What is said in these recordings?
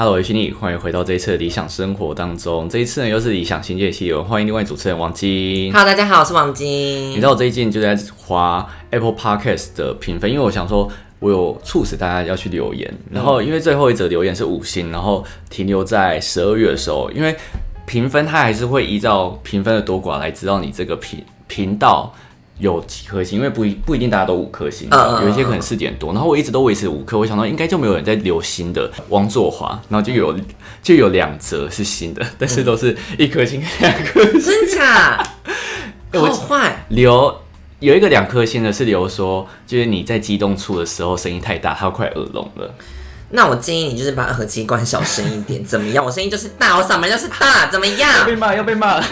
Hello，我是你，欢迎回到这一次的理想生活当中。这一次呢，又是理想新界系列，欢迎另外主持人王晶。Hello，大家好，我是王晶。你知道我最近就在划 Apple Podcast 的评分，因为我想说，我有促使大家要去留言。然后因为最后一则留言是五星，然后停留在十二月的时候，因为评分它还是会依照评分的多寡来知道你这个频频道。有几颗星，因为不一不一定大家都五颗星，有一些可能四点多，然后我一直都维持五颗，我想到应该就没有人在留新的王作华，然后就有就有两则是新的，但是都是一颗星两颗星，真假？我好坏，留有一个两颗星的是留说，就是你在激动处的时候声音太大，他要快耳聋了。那我建议你就是把耳机关小声一点，怎么样？我声音就是大，我嗓门就是大，怎么样？要被骂要被骂了。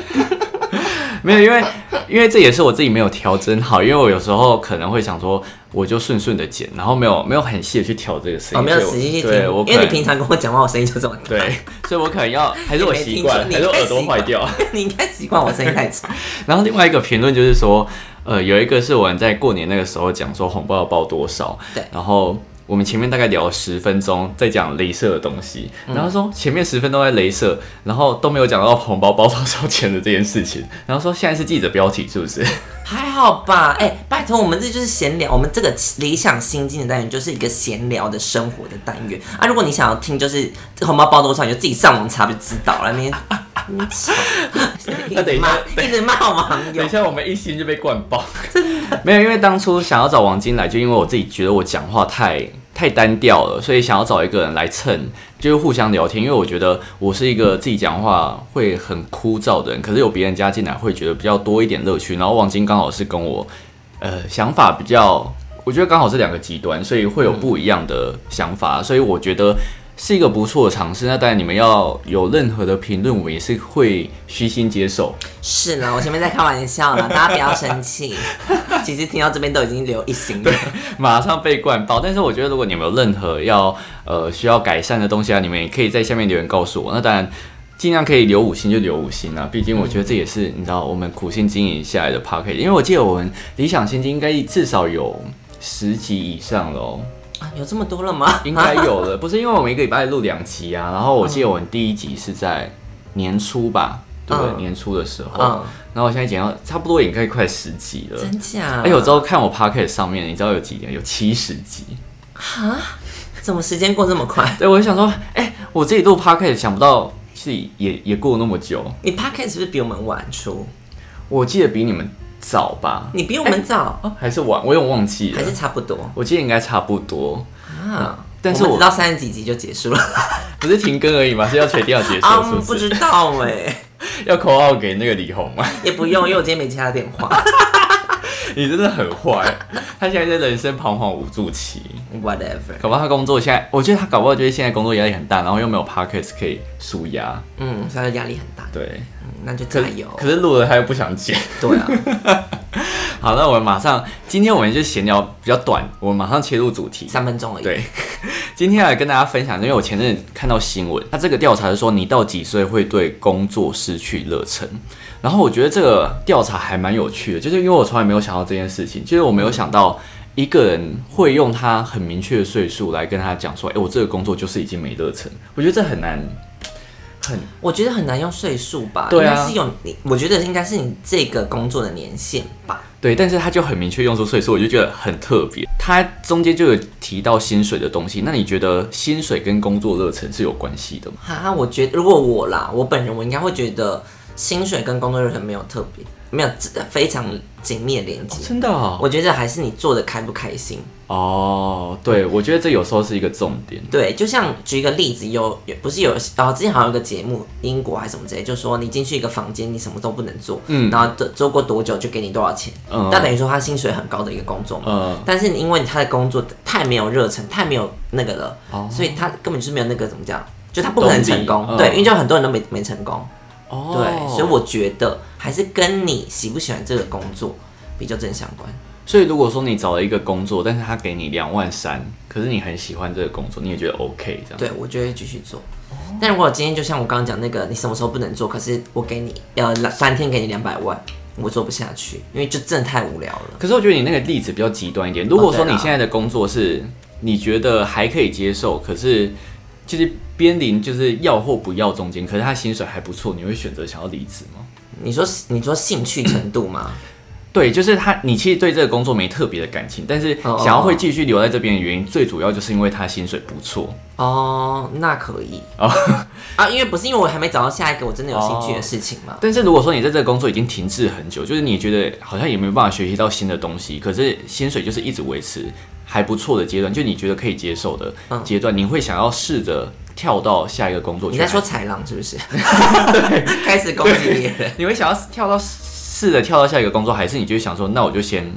没有，因为 因为这也是我自己没有调整好，因为我有时候可能会想说，我就顺顺的剪，然后没有没有很细的去调这个声哦，音，没有仔细去听，对我因为你平常跟我讲话，我声音就这么大。对，所以我可能要 还是我习惯，还是我耳朵坏掉。你应该习惯我声音太吵。然后另外一个评论就是说，呃，有一个是我们在过年那个时候讲说红包要包多少，对然后我们前面大概聊十分钟在讲镭射的东西，然后说前面十分钟在镭射，然后都没有讲到红包包多少钱的这件事情，然后说现在是记者标题是不是？还好吧？哎、拜托，我们这就是闲聊，我们这个理想心境的单元就是一个闲聊的生活的单元啊。如果你想要听，就是这红包包多少，你就自己上网查就知道了。那边那 那等一下骂一直骂网友等一，下我们一心就被灌爆，真的没有，因为当初想要找王晶来，就因为我自己觉得我讲话太太单调了，所以想要找一个人来蹭，就是互相聊天。因为我觉得我是一个自己讲话会很枯燥的人，可是有别人加进来会觉得比较多一点乐趣。然后王晶刚好是跟我呃想法比较，我觉得刚好是两个极端，所以会有不一样的想法，所以我觉得。是一个不错的尝试，那当然你们要有任何的评论，我们也是会虚心接受。是呢，我前面在开玩笑了，大家不要生气。其实听到这边都已经流一星了。马上被灌爆。但是我觉得，如果你们有任何要呃需要改善的东西啊，你们也可以在下面留言告诉我。那当然，尽量可以留五星就留五星啊，毕竟我觉得这也是你知道我们苦心经营下来的 p o c k e t 因为我记得我们理想先机应该至少有十集以上喽哦，啊有这么多了吗？应该有了。不是因为我们一个礼拜录两集啊，然后我记得我们第一集是在年初吧。对不对？嗯年初的时候，嗯然后我现在剪到差不多也应该快十集了，真假？而且我知道看我 p o c k e t 上面，你知道有几集？有七十集。哈，怎么时间过这么快？对，我就想说，哎、我自己录 podcast 想不到是也也过了那么久，你 podcast 是不是比我们晚出？我记得比你们早吧？你比我们早，哦，还是晚？我有点忘记了还，是差不多我记得应该差不多，啊？但是我我们直到三十几集就结束了 不是停更而已嘛，是要确定要结束，嗯，是不是？不知道哎，要口号给那个李红吗？也不用，因为我今天没接他电话。你真的很坏，他现在在人生彷徨无助期，Whatever，搞不好他工作现在，我觉得他搞不好就是现在工作压力很大，然后又没有 podcast 可以舒压，嗯，所以他压力很大，对，嗯那就可加油。可是录了他又不想剪。对啊，好，那我们马上，今天我们就闲聊比较短，我们马上切入主题。三分钟而已。对，今天来跟大家分享，因为我前阵子看到新闻，他这个调查是说你到几岁会对工作失去热忱，然后我觉得这个调查还蛮有趣的，就是因为我从来没有想到这件事情，就是我没有想到一个人会用他很明确的岁数来跟他讲说，哎、我这个工作就是已经没热忱，我觉得这很难，很我觉得很难用岁数吧，对啊应该是用你，我觉得应该是你这个工作的年限吧。对，但是他就很明确用出岁数，我就觉得很特别。他中间就有提到薪水的东西，那你觉得薪水跟工作热忱是有关系的吗？哈，我觉得如果我啦，我本人我应该会觉得薪水跟工作热忱没有特别，没有非常紧密的连接。真的哦，我觉得还是你做的开不开心。哦，对，我觉得这有时候是一个重点。对，就像举一个例子，有有不是有哦，之前好像有个节目，英国还是什么之类，就说你进去一个房间，你什么都不能做，嗯然后做做过多久就给你多少钱，嗯那等于说他薪水很高的一个工作嘛。嗯，但是因为他的工作太没有热忱，太没有那个了，哦所以他根本就是没有那个怎么讲，就他不可能成功。嗯对，因为就很多人都没没成功。哦对，所以我觉得还是跟你喜不喜欢这个工作比较正相关。所以如果说你找了一个工作，但是他给你两万三，可是你很喜欢这个工作，你也觉得 OK 这样。对，我就会继续做。但如果今天就像我刚刚讲那个，你什么时候不能做，可是我给你呃三天给你两百万，我做不下去，因为就真的太无聊了。可是我觉得你那个例子比较极端一点。如果说你现在的工作是你觉得还可以接受，可是就是边临就是要或不要中间，可是他薪水还不错，你会选择想要离职吗？你说你说兴趣程度吗？对，就是他，你其实对这个工作没特别的感情，但是哦想要会继续留在这边的原因，最主要就是因为他薪水不错。哦，那可以哦 啊，因为不是因为我还没找到下一个我真的有兴趣的事情嘛。但是如果说你在这个工作已经停滞很久，就是你觉得好像也没有办法学习到新的东西，可是薪水就是一直维持还不错的阶段，就你觉得可以接受的嗯阶段，你会想要试着跳到下一个工作去。你在说豺狼是不是？对，开始攻击别人。你会想要跳到试着跳到下一个工作，还是你就会想说，那我就先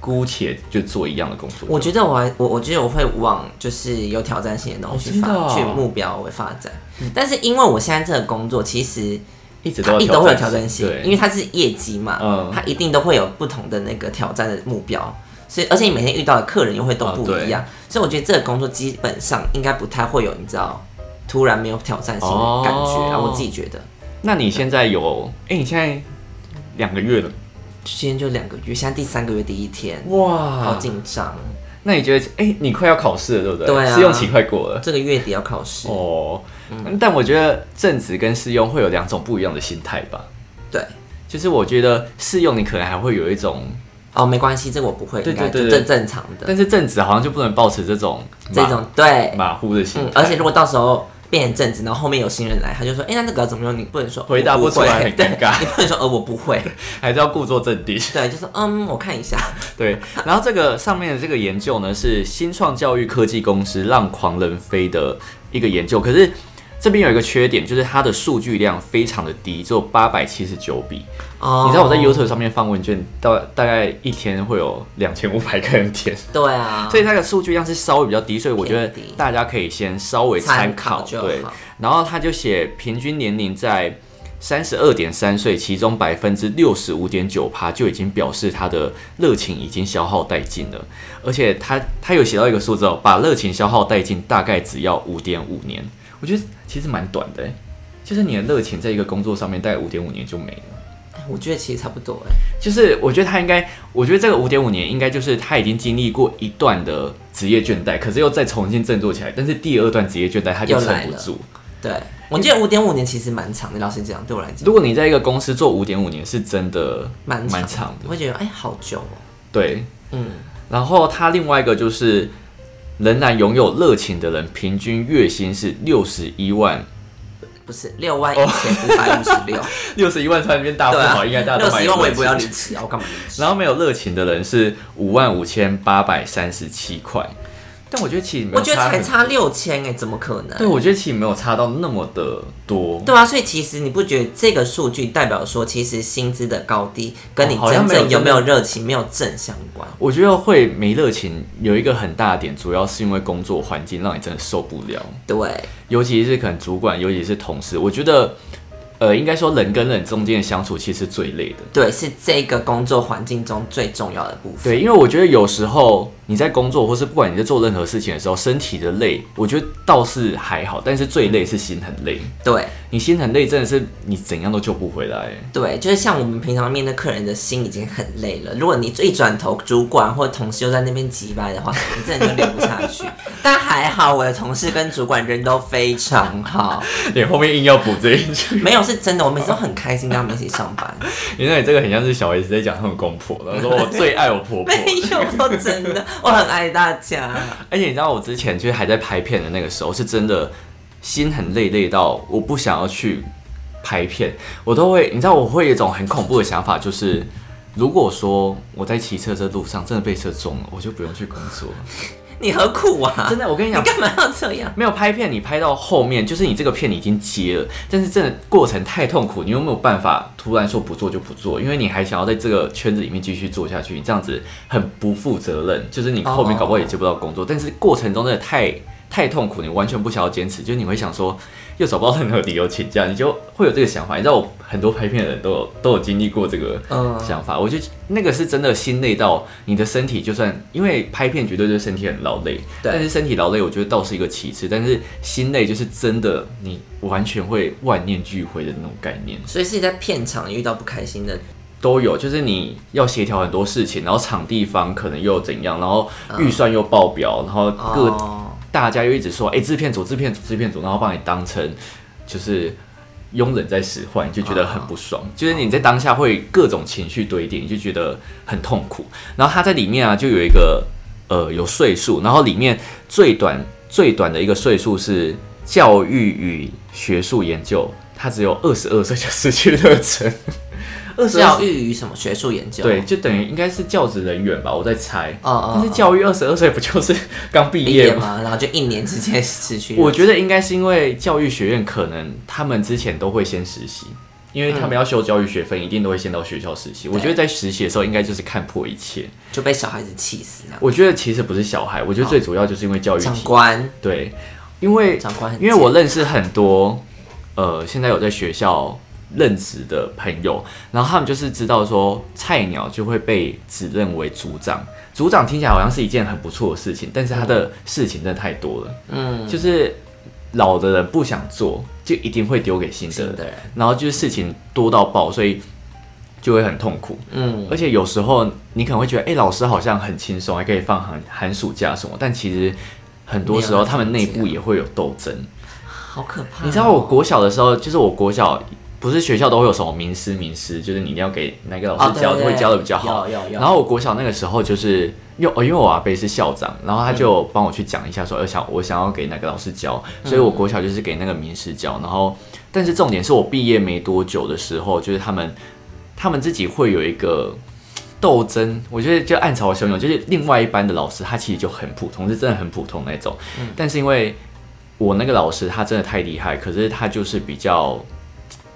姑且就做一样的工作？我觉得我还我我觉得我会往就是有挑战性的东西发、哦哦去目标为发展，但是因为我现在这个工作其实一直都一直都会有挑战性，因为它是业绩嘛，嗯它一定都会有不同的那个挑战的目标，所以而且你每天遇到的客人又会都不一样，所以我觉得这个工作基本上应该不太会有你知道突然没有挑战性的感觉啊，哦我自己觉得。那你现在有？哎、你现在两个月了，今天就两个月，现在第三个月第一天，哇好！紧张。那你觉得，哎、你快要考试了，对不对？对啊试用期快过了。这个月底要考试，哦，但我觉得正职跟试用会有两种不一样的心态吧。对，就是我觉得试用你可能还会有一种，哦，没关系，这个我不会，对应该就正正常的。但是正职好像就不能保持这种这种对，马虎的心嗯。，而且如果到时候变成正职，然后后面有新人来，他就说，哎、那这个怎么用？你不能说回答不我出来很尴尬。对你不能说呃我不会，还是要故作镇定。对，就是嗯我看一下，对，然后这个上面的这个研究呢，是新创教育科技公司让狂人飞的一个研究，可是这边有一个缺点，就是它的数据量非常的低，只有八百七十九笔。哦，你知道我在 YouTube 上面放问卷，到大概一天会有两千五百个人填，对啊，所以它的数据量是稍微比较低，所以我觉得大家可以先稍微参。考对，然后他就写平均年龄在三十二点三岁，其中百分之六十五点九趴就已经表示他的热情已经消耗殆尽了，而且他他有写到一个数字哦，把热情消耗殆尽大概只要五点五年，我觉得其实蛮短的欸，就是你的热情在一个工作上面大概五点五年就没了。我觉得其实差不多哎，就是我觉得他应该，我觉得这个五点五年应该就是他已经经历过一段的职业倦怠，可是又再重新振作起来，但是第二段职业倦怠他就又撑不住。对，我觉得五点五年其实蛮长的，老实讲，对我来讲如果你在一个公司做五点五年，是真的蛮蛮长的。我会觉得哎好久哦，对，嗯，然后他另外一个就是仍然拥有热情的人，平均月薪是六十一万，不是六万一千五百五十六，六十一万突然变大富豪，应该大家六十一都蛮有热万我也不要离情。职啊，我干嘛离职？然后没有热情的人是五万五千八百三十七块，但我觉得其实没有我觉得才差六千哎，怎么可能？对，我觉得其实没有差到那么的多。对啊，所以其实你不觉得这个数据代表说，其实薪资的高低跟你真正有没有热情没有正相关？我觉得会没热情有一个很大的点，主要是因为工作环境让你真的受不了，对，尤其是可能主管，尤其是同事，我觉得。呃，应该说人跟人中间的相处其实是最累的。对，是这个工作环境中最重要的部分。对，因为我觉得有时候你在工作，或是不管你在做任何事情的时候，身体的累，我觉得倒是还好，但是最累是心很累。对你心很累，真的是你怎样都救不回来。对，就是像我们平常面对客人的心已经很累了，如果你一转头，主管或同事又在那边急掰的话，你真的就聊不下去。但还好，我的同事跟主管人都非常好，你后面硬要补这一句，没有是真的，我每次都很开心跟他们一起上班。因为你这个很像是小 S 在讲他们公婆，然后说我最爱我婆婆。没有，说真的，我很爱大家。而且你知道我之前就是还在拍片的那个时候，是真的心很累，累到我不想要去拍片，我都会，你知道我会有一种很恐怖的想法，就是如果说我在骑车这路上真的被车撞了，我就不用去工作。你何苦啊？真的，我跟你讲，你干嘛要这样？没有拍片，你拍到后面，就是你这个片你已经接了，但是真的过程太痛苦，你又没有办法突然说不做就不做，因为你还想要在这个圈子里面继续做下去，你这样子很不负责任，就是你后面搞不好也接不到工作，但是过程中真的太太痛苦，你完全不想要坚持，就是你会想说又找不到任何理由请假，你就会有这个想法。你知道我很多拍片的人都有都有经历过这个嗯。想法，我觉得那个是真的心累到你的身体，就算因为拍片绝对对身体很劳累，但是身体劳累我觉得倒是一个其次，但是心累就是真的你完全会万念俱灰的那种概念。所以是在片场遇到不开心的，都有，就是你要协调很多事情，然后场地方可能又怎样，然后预算又爆表，然后各、哦，大家又一直说，哎、制片组、制片组、制片组，然后把你当成就是佣人在使唤，你就觉得很不爽。就是你在当下会各种情绪堆叠，你就觉得很痛苦。然后他在里面啊，就有一个呃有岁数，然后里面最短最短的一个岁数是教育与学术研究，他只有二十二岁就失去热忱。二十教育与什么学术研究？对，就等于应该是教职人员吧，我在猜。哦哦但是教育二十二岁不就是刚毕毕业吗？然后就一年之间失去。我觉得应该是因为教育学院可能他们之前都会先实习，因为他们要修教育学分，一定都会先到学校实习。我觉得在实习的时候，应该就是看破一切。就被小孩子气死了。我觉得其实不是小孩，我觉得最主要就是因为教育长官，对，因为长官很因为我认识很多呃，现在有在学校任职的朋友，然后他们就是知道说菜鸟就会被指认为组长，组长听起来好像是一件很不错的事情，但是他的事情真的太多了，嗯，就是老的人不想做，就一定会丢给新的。人，的。人，然后就是事情多到爆，所以就会很痛苦。嗯，而且有时候你可能会觉得，哎、老师好像很轻松，还可以放寒寒暑假什么，但其实很多时候他们内部也会有斗争。好可怕哦。你知道我国小的时候，就是我国小不是学校都会有什么名师名师，就是你一定要给哪个老哦师教，对对会教的比较好。然后我国小那个时候就是，因为哦因为我阿伯是校长，然后他就帮我去讲一下说，要想我想要给哪个老师教，所以我国小就是给那个名师教。然后，但是重点是我毕业没多久的时候，就是他们他们自己会有一个。斗争，我觉得就暗潮汹涌，就是另外一班的老师，他其实就很普通，是真的很普通那种。但是因为我那个老师他真的太厉害，可是他就是比较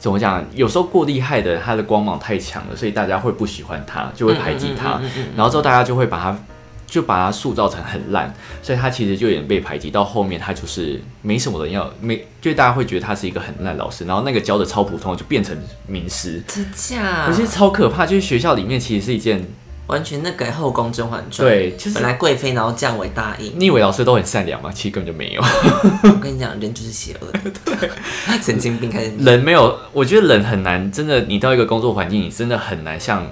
怎么讲？有时候过厉害的，他的光芒太强了，所以大家会不喜欢他，就会排挤他。然后之后大家就会把他就把他塑造成很烂，所以他其实就有点被排挤。到后面他就是没什么人要，没就大家会觉得他是一个很烂老师，然后那个教的超普通就变成名师。真假可？是超可怕，就是学校里面其实是一件，完全那个后宫甄嬛传，对就是本来贵妃然后降为大英。你以为老师都很善良吗？其实根本就没有。我跟你讲，人就是邪恶的，神经病开始。人没有，我觉得人很难，真的，你到一个工作环境，你真的很难像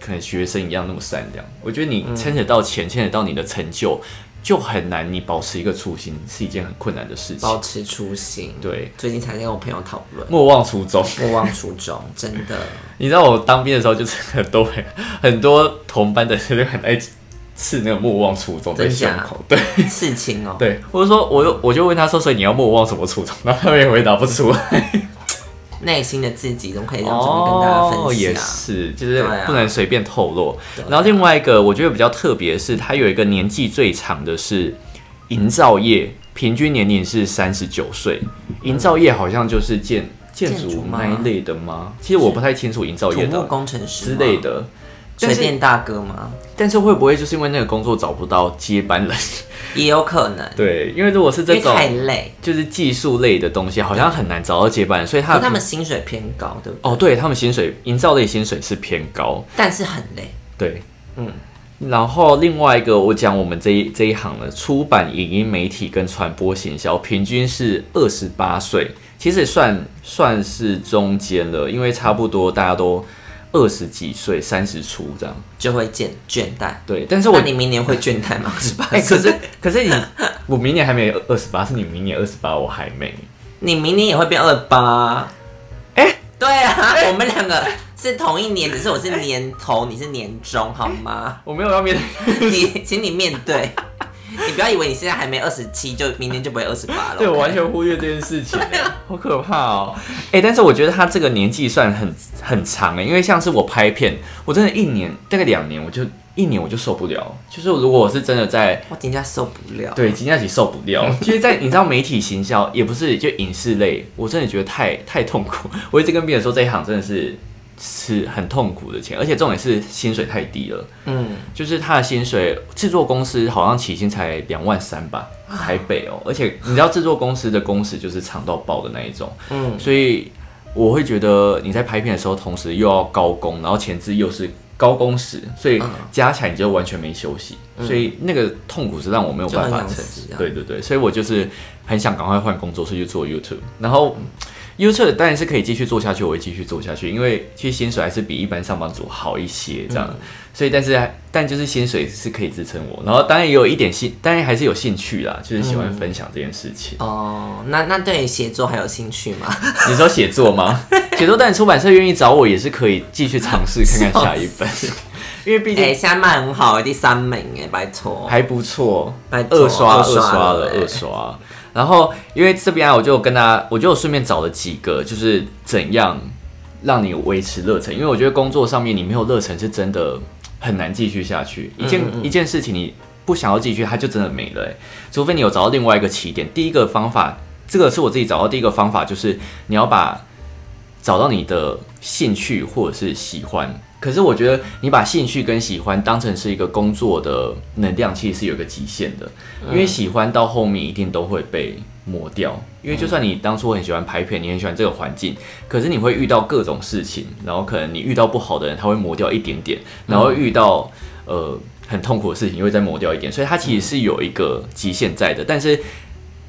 可能学生一样那么善良。我觉得你牵扯到钱，牵扯到你的成就，就很难，你保持一个初心是一件很困难的事情。保持初心。对，最近才跟我朋友讨论，莫忘初衷。莫忘初衷，真的。你知道我当兵的时候，就是很多很很多同班的人就很爱刺那个莫忘初衷在胸口。对刺青哦，对，我就说，我就我就问他说，所以你要莫忘什么初衷？然后他们也回答不出来。内心的自己怎么可以让这么跟大家分享？哦，也是，就是不能随便透露。啊然后另外一个我觉得比较特别的是，它有一个年纪最长的是营造业，平均年龄是三十九岁。营造业好像就是建建筑那一类的吗？其实我不太清楚营造业的工程师之类，的。水电大哥吗？但是会不会就是因为那个工作找不到接班人？也有可能，对，因为如果是这种太累，就是技术类的东西，好像很难找到接班人，所以他可他们薪水偏高，对不对？哦，对他们薪水营造类薪水是偏高，但是很累，对，嗯。然后另外一个，我讲我们这一这一行的出版、影音媒体跟传播行销，平均是二十八岁，其实也算算是中间了，因为差不多大家都二十几岁、三十出这样。就会倦倦怠。对，但是我你明年会倦怠吗？是吧？哎、可是可是你，我明年还没二十八，是你明年二十八，我还没。你明年也会变二八。哎对啊，我们两个是同一年，只是我是年头，你是年中，好吗？我没有要面对，你，请你面对。你不要以为你现在还没二十七，就明年就不会二十八了。对我完全忽略这件事情、哎 好可怕哦。哎、但是我觉得他这个年纪算很很长哎、因为像是我拍片，我真的一年大概两年，我就一年我就受不了。就是如果我是真的在我人家受不了。对金佳琪受不了，其实在你知道媒体行销也不是就影视类，我真的觉得太太痛苦。我一直跟别人说这一行真的是是很痛苦的钱，而且重点是薪水太低了。嗯，就是他的薪水，制作公司好像起薪才两万三吧，台北哦，而且你知道制作公司的工时就是长到爆的那一种，嗯，所以我会觉得你在拍片的时候，同时又要高工，然后前置又是高工时，所以嗯。加起来你就完全没休息，所以那个痛苦是让我没有办法承想死啊对对对，所以我就是很想赶快换工作，所以去做 YouTube，然后。YouTube 当然是可以继续做下去，我会继续做下去，因为其实薪水还是比一般上班族好一些，这样。所以，但是但就是薪水是可以支撑我，然后当然也有一点兴，当然还是有兴趣啦，就是喜欢分享这件事情。哦，那那对写作还有兴趣吗？你说写作吗？写作，但出版社愿意找我也是可以继续尝试看看下一本，因为毕竟现在卖很好，第三名哎，拜托，还不错，拜二刷二刷了，二刷。然后，因为这边啊我就跟大家，我就顺便找了几个，就是怎样让你维持热忱。因为我觉得工作上面你没有热忱，是真的很难继续下去。一件一件事情你不想要继续，它就真的没了。除非你有找到另外一个起点。第一个方法，这个是我自己找到第一个方法，就是你要把找到你的兴趣或者是喜欢。可是我觉得你把兴趣跟喜欢当成是一个工作的能量，其实是有个极限的。因为喜欢到后面一定都会被磨掉。因为就算你当初很喜欢拍片，你很喜欢这个环境，可是你会遇到各种事情，然后可能你遇到不好的人，他会磨掉一点点，然后遇到呃很痛苦的事情，又会再磨掉一点。所以它其实是有一个极限在的。但是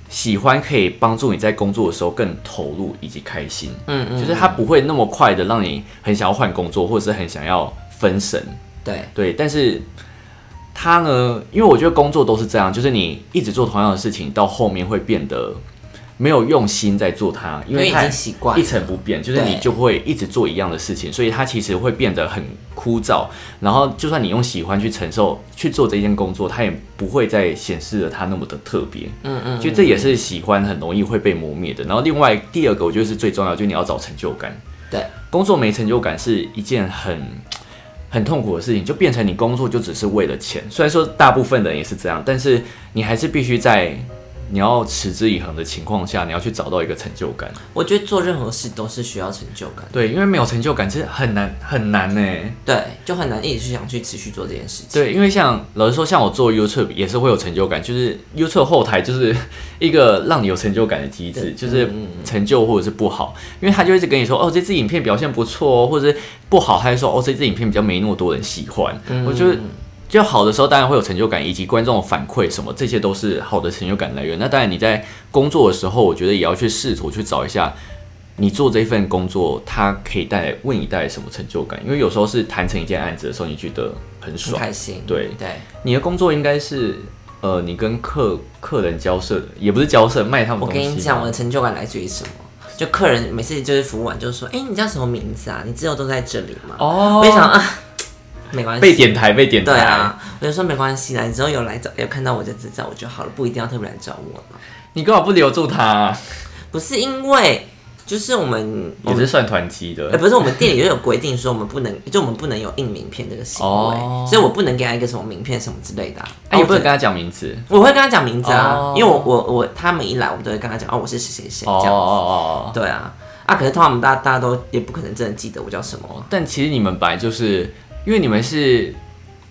喜欢可以帮助你在工作的时候更投入以及开心，嗯嗯，就是它不会那么快的让你很想要换工作，或者是很想要分神，对对。但是它呢，因为我觉得工作都是这样，就是你一直做同样的事情，到后面会变得。没有用心在做它，因为它习惯一成不变，就是你就会一直做一样的事情，所以它其实会变得很枯燥。然后，就算你用喜欢去承受去做这件工作，它也不会再显示了它那么的特别。嗯嗯，就这也是喜欢很容易会被磨灭的。然后，另外第二个我觉得是最重要，就是你要找成就感。对，工作没成就感是一件很很痛苦的事情，就变成你工作就只是为了钱。虽然说大部分人也是这样，但是你还是必须在。你要持之以恒的情况下，你要去找到一个成就感。我觉得做任何事都是需要成就感。对，因为没有成就感，其实很难很难呢。对，就很难一直去想去持续做这件事情。对，因为像老实说，像我做 YouTube 也是会有成就感，就是 YouTube 后台就是一个让你有成就感的机制，就是成就或者是不好，因为他就一直跟你说，哦，这支影片表现不错哦，或者是不好，他就说，哦，这支影片比较没那么多人喜欢。我觉得。就好的时候，当然会有成就感，以及观众的反馈什么，这些都是好的成就感来源。那当然你在工作的时候，我觉得也要去试图去找一下，你做这份工作，它可以带来为你带来什么成就感。因为有时候是谈成一件案子的时候，你觉得很爽、开心。对对，你的工作应该是，呃，你跟客客人交涉的，也不是交涉，卖他们。我跟你讲，我的成就感来自于什么？就客人每次就是服务完，就说：“哎，你叫什么名字啊？你之后都在这里吗？”哦，我想啊。没关系，被点台被点台。对啊，我就说没关系啦，你之后有来找有看到我就知道我就好了，不一定要特别来找我嘛。你干嘛不留住他？不是因为就是我们也是算团机的，哎，不是我们店里就有规定说我们不能，就我们不能有印名片这个行为，所以我不能给他一个什么名片什么之类的。哎，你不能跟他讲名字，我会跟他讲名字啊，因为我我我他们一来，我们都会跟他讲哦，我是谁谁谁这样子。哦哦哦，对啊，啊，可是通常我们大大家都也不可能真的记得我叫什么。但其实你们本来就是因为你们是。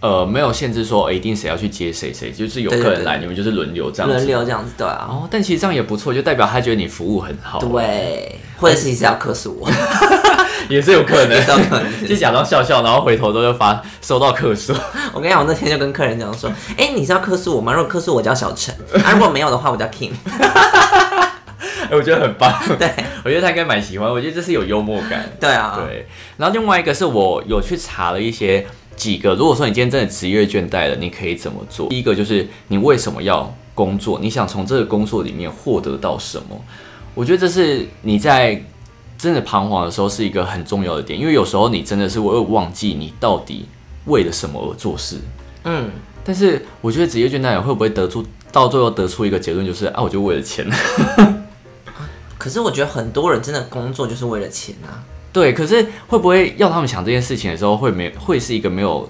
呃，没有限制说一定谁要去接谁谁，就是有客人来，你们就是轮流这样子。轮流这样子，对啊。哦，但其实这样也不错，就代表他觉得你服务很好。对，或者是你是要克诉我，也是有可能，有可能，就假装笑笑，然后回头之后就发收到客诉。我跟你讲，我那天就跟客人讲说，哎，你是要客诉我吗？如果客诉我叫小陈，啊，如果没有的话，我叫 King。哎，我觉得很棒。对，我觉得他应该蛮喜欢。我觉得这是有幽默感。对啊，对。然后另外一个是我有去查了一些。几个，如果说你今天真的职业倦怠了，你可以怎么做？第一个就是你为什么要工作？你想从这个工作里面获得到什么？我觉得这是你在真的彷徨的时候是一个很重要的点，因为有时候你真的是会忘记你到底为了什么而做事。嗯，但是我觉得职业倦怠会不会得出到最后得出一个结论，就是啊，我就为了钱。可是我觉得很多人真的工作就是为了钱啊。对，可是会不会要他们想这件事情的时候，会没会是一个没有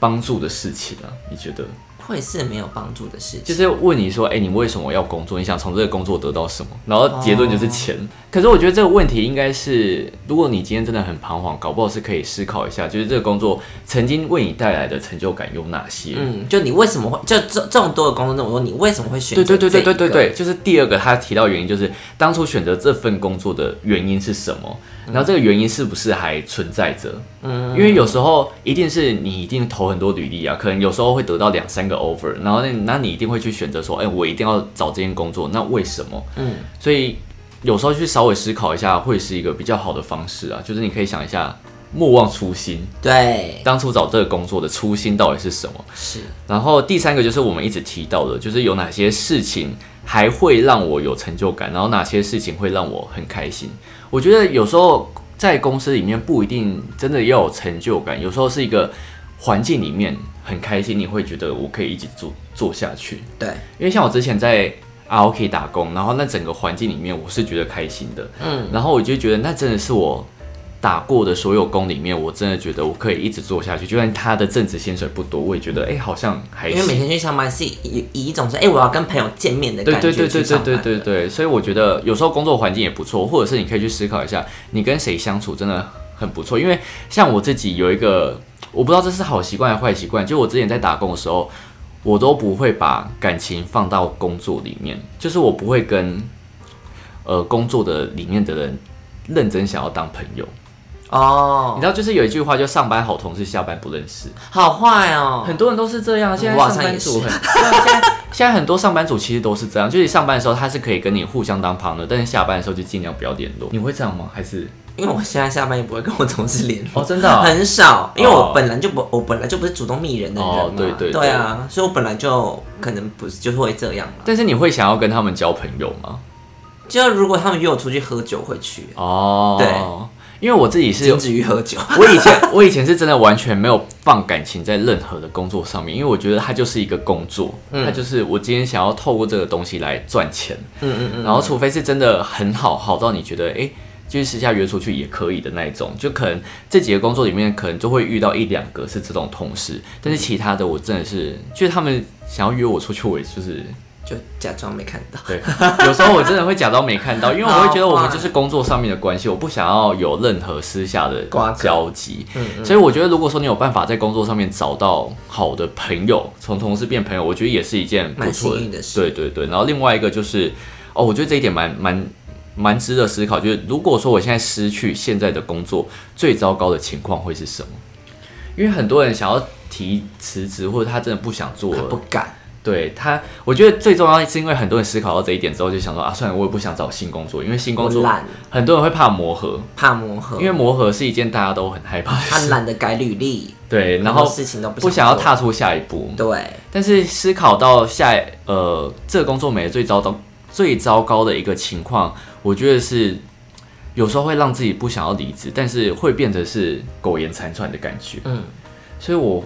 帮助的事情啊？你觉得？会是没有帮助的事情，就是问你说，哎，你为什么要工作？你想从这个工作得到什么？然后结论就是钱。可是我觉得这个问题应该是，如果你今天真的很彷徨，搞不好是可以思考一下，就是这个工作曾经为你带来的成就感有哪些？嗯，就你为什么会就这这么多的工作那么多，你为什么会选择？对对对对对对对，就是第二个他提到原因，就是当初选择这份工作的原因是什么？然后这个原因是不是还存在着？嗯，因为有时候一定是你一定投很多履历啊，可能有时候会得到两三个 offer，然后那那你一定会去选择说，哎，我一定要找这件工作，那为什么？嗯，所以有时候去稍微思考一下，会是一个比较好的方式啊。就是你可以想一下，莫忘初心，对，当初找这个工作的初心到底是什么？是然后第三个就是我们一直提到的，就是有哪些事情还会让我有成就感，然后哪些事情会让我很开心。我觉得有时候在公司里面不一定真的要有成就感，有时候是一个环境里面很开心，你会觉得我可以一直做做下去。对，因为像我之前在 ROK 打工，然后那整个环境里面我是觉得开心的，嗯，然后我就觉得那真的是我打过的所有工里面，我真的觉得我可以一直做下去。就算他的正职薪水不多，我也觉得哎、好像还因为每。天去上班是以以一种是哎、我要跟朋友见面的感觉对对对对去上班对对对，所以我觉得有时候工作环境也不错，或者是你可以去思考一下，你跟谁相处真的很不错。因为像我自己有一个，我不知道这是好习惯还是坏习惯，就我之前在打工的时候，我都不会把感情放到工作里面，就是我不会跟呃工作的里面的人认真想要当朋友。哦你，知道，就是有一句话，就上班好同事，下班不认识。好坏哦，很多人都是这样，现在上班族很，现在现在很多上班族其实都是这样，就是上班的时候他是可以跟你互相当 partner，但是下班的时候就尽量不要联络。你会这样吗？还是因为我现在下班也不会跟我同事联络。哦，真的哦、很少，因为我哦本来就不，我本来就不是主动密人的人嘛，哦对对对对啊，所以我本来就可能不是就是会这样嘛。但是你会想要跟他们交朋友吗？就如果他们约我出去喝酒会去，哦，对，因为我自己是仅止于喝酒。我以前我以前是真的完全没有放感情在任何的工作上面，因为我觉得它就是一个工作，它就是我今天想要透过这个东西来赚钱，嗯嗯嗯，然后除非是真的很好，好到你觉得哎。诶就是私下约出去也可以的那一种，就可能这几个工作里面，可能就会遇到一两个是这种同事，但是其他的我真的是，就是他们想要约我出去，我也就是就假装没看到。对，有时候我真的会假装没看到，因为我会觉得我们就是工作上面的关系，我不想要有任何私下的交集。所以我觉得，如果说你有办法在工作上面找到好的朋友，从同事变朋友，我觉得也是一件不蛮错的事对对对，然后另外一个就是，哦，我觉得这一点蛮蛮。蛮值得思考，就是如果说我现在失去现在的工作，最糟糕的情况会是什么？因为很多人想要提辞职，或者他真的不想做了，不敢，对他，我觉得最重要是因为很多人思考到这一点之后，就想说啊，算了，我也不想找新工作，因为新工作懒，很多人会怕磨合，怕磨合，因为磨合是一件大家都很害怕的他事。懒得改履历，对，然后事情都不不想要踏出下一步。对，但是思考到下呃这个工作没了最糟糕最糟糕的一个情况，我觉得是有时候会让自己不想要离职，但是会变得是苟延残喘的感觉。嗯，所以我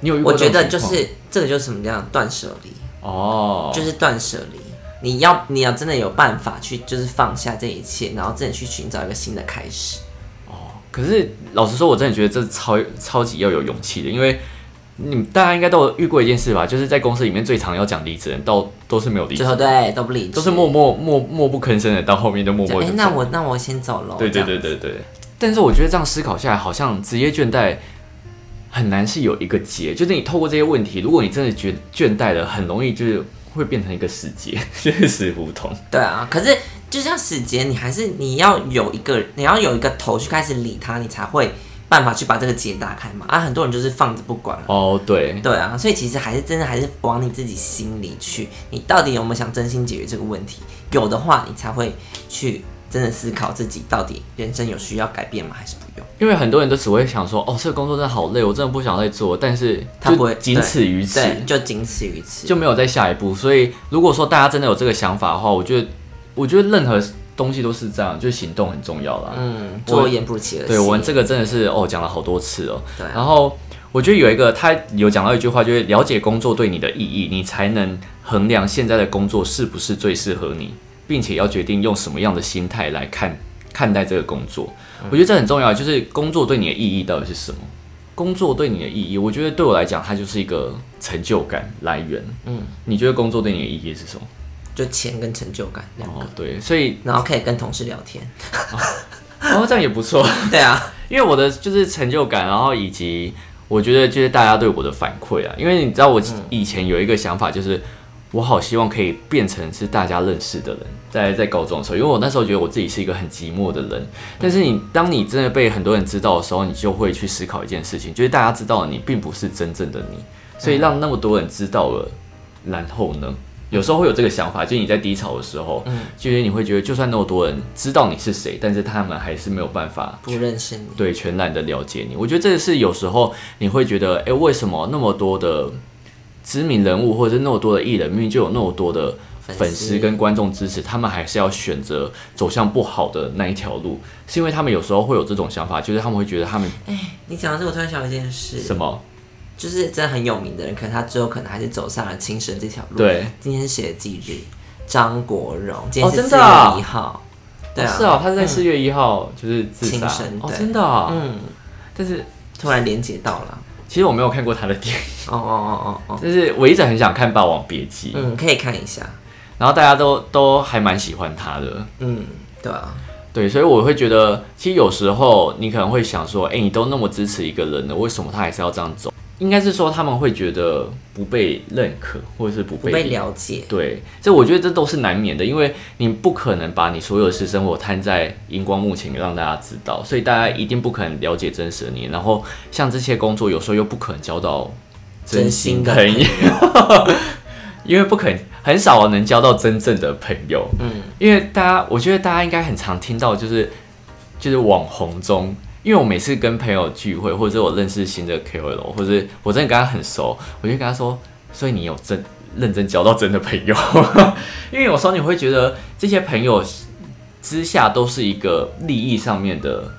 你有遇过我？觉得就是这个就是什么样断舍离，哦，就是断舍离。你要你要真的有办法去，就是放下这一切，然后真的去寻找一个新的开始。哦可是老实说，我真的觉得这超超级要有勇气的，因为你们大家应该都有遇过一件事吧，就是在公司里面最常要讲离职的人，都都是没有离职最，后对都不理智，都是默默默默不吭声的，到后面就默就哎、默。那我那我先走喽。对对对对对。但是我觉得这样思考下来，好像职业倦怠很难是有一个结，就是你透过这些问题，如果你真的觉倦怠了，很容易就是会变成一个死结，就是死胡同。对啊。可是就像死结，你还是你要有一个你要有一个头去开始理它，你才会办法去把这个结打开嘛。啊，很多人就是放着不管。哦，对，对啊，所以其实还是真的还是往你自己心里去，你到底有没有想真心解决这个问题？有的话，你才会去真的思考自己到底人生有需要改变吗？还是不用？因为很多人都只会想说，哦，这个工作真的好累，我真的不想再做，但是就他不会仅此于此。就仅此于此。就没有再下一步。所以如果说大家真的有这个想法的话，我觉得，我觉得任何东西都是这样，就是行动很重要啦。嗯，我做言不如其而行。对我们这个真的是哦，讲了好多次哦。对啊然后我觉得有一个他有讲到一句话，就是了解工作对你的意义，你才能衡量现在的工作是不是最适合你，并且要决定用什么样的心态来看看待这个工作。我觉得这很重要，就是工作对你的意义到底是什么？工作对你的意义，我觉得对我来讲，它就是一个成就感来源。嗯，你觉得工作对你的意义是什么？就钱跟成就感两个，哦，对，所以然后可以跟同事聊天。哦，这样也不错。对啊，因为我的就是成就感，然后以及我觉得就是大家对我的反馈啊，因为你知道我以前有一个想法，就是我好希望可以变成是大家认识的人，在在高中的时候，因为我那时候觉得我自己是一个很寂寞的人，但是你当你真的被很多人知道的时候，你就会去思考一件事情，就是大家知道你并不是真正的你，所以让那么多人知道了，然后呢？有时候会有这个想法，就是你在低潮的时候，嗯。就是你会觉得，就算那么多人知道你是谁，但是他们还是没有办法不认识你，对全然的了解你。我觉得这个是有时候你会觉得，哎、为什么那么多的知名人物或者是那么多的艺人，明明就有那么多的粉丝跟观众支持，他们还是要选择走向不好的那一条路，是因为他们有时候会有这种想法，就是他们会觉得他们你讲到这，我突然想到一件事，什么就是真的很有名的人，可是他最后可能还是走上了轻生这条路。，对。今天是谁的忌日？张国荣，今天哦是四月一号。对啊，是哦，他是在四月一号就是自杀轻生哦，真的啊。嗯，但是突然连接到了。其实我没有看过他的电影，哦哦哦哦哦，就是我一直很想看《霸王别姬》，嗯，可以看一下。然后大家都都还蛮喜欢他的。嗯，对啊，对，所以我会觉得，其实有时候你可能会想说，哎、你都那么支持一个人了，为什么他还是要这样走？应该是说他们会觉得不被认可，或者是不被了解。对，这我觉得这都是难免的，因为你不可能把你所有的私生活摊在荧光幕前让大家知道，所以大家一定不可能了解真实的你。然后像这些工作，有时候又不可能交到真心的朋友，因为不可能很少能交到真正的朋友。嗯，因为大家，我觉得大家应该很常听到，就是就是网红中，因为我每次跟朋友聚会，或者我认识新的 KOL，或者我真的跟他很熟，我就跟他说，所以你有真认真交到真的朋友，因为有时候你会觉得这些朋友之下都是一个利益上面的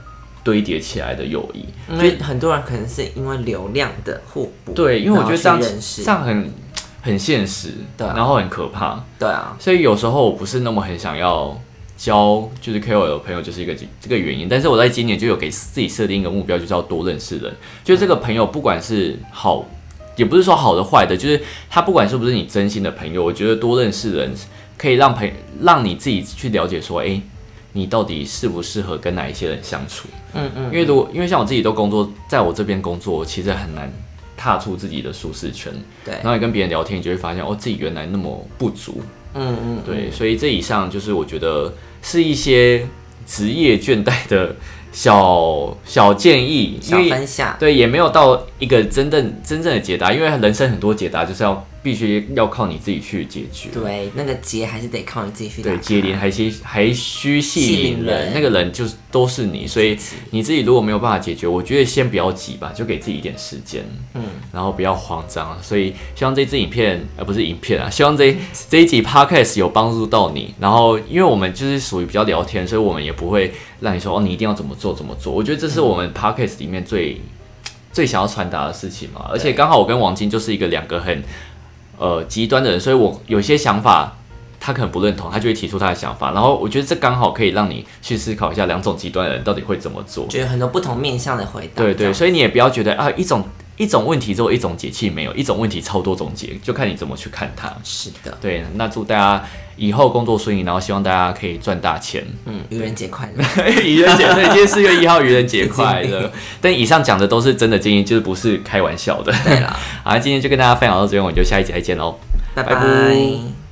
堆叠起来的友谊，因为很多人可能是因为流量的互补。对，因为我觉得这样这样很很现实，对啊然后很可怕。对啊，所以有时候我不是那么很想要交就是 KOL 的朋友，就是一个这个原因。但是我在今年就有给自己设定一个目标，就是要多认识人。就是这个朋友，不管是好，也不是说好的坏的，就是他不管是不是你真心的朋友，我觉得多认识人可以让朋让你自己去了解说，诶，你到底适不适合跟哪一些人相处。嗯嗯，因为如果因为像我自己都工作，在我这边工作，其实很难踏出自己的舒适圈。对然，后你跟别人聊天，你就会发现哦，自己原来那么不足。嗯嗯，对，所以这以上就是我觉得是一些职业倦怠的小小建议，因小为分享。对也没有到一个真正真正的解答，因为人生很多解答就是要必须要靠你自己去解决。对，那个结还是得靠你自己去对，开。接连还需还需吸引人，人那个人就是都是你，所以你自己如果没有办法解决，我觉得先不要急吧，就给自己一点时间，嗯，然后不要慌张。所以希望这支影片，呃，不是影片啊，希望这这一集 podcast 有帮助到你。然后，因为我们就是属于比较聊天，所以我们也不会让你说哦，你一定要怎么做怎么做。我觉得这是我们 podcast 里面最最想要传达的事情嘛。而且刚好我跟王晶就是一个两个很呃极端的人，所以我有些想法。他可能不认同，他就会提出他的想法，然后我觉得这刚好可以让你去思考一下两种极端的人到底会怎么做。就有很多不同面向的回答。对对，所以你也不要觉得啊，一种一种问题只有一种解，其实没有，一种问题超多种解，就看你怎么去看它。是的，对，那祝大家以后工作顺利，然后希望大家可以赚大钱。嗯，愚人节快乐。愚人节，对，今天四月一号，愚人节快乐。但以上讲的都是真的建议，就是不是开玩笑的。对啦，好，今天就跟大家分享到这边，我们就下一集再见喽。拜拜拜拜。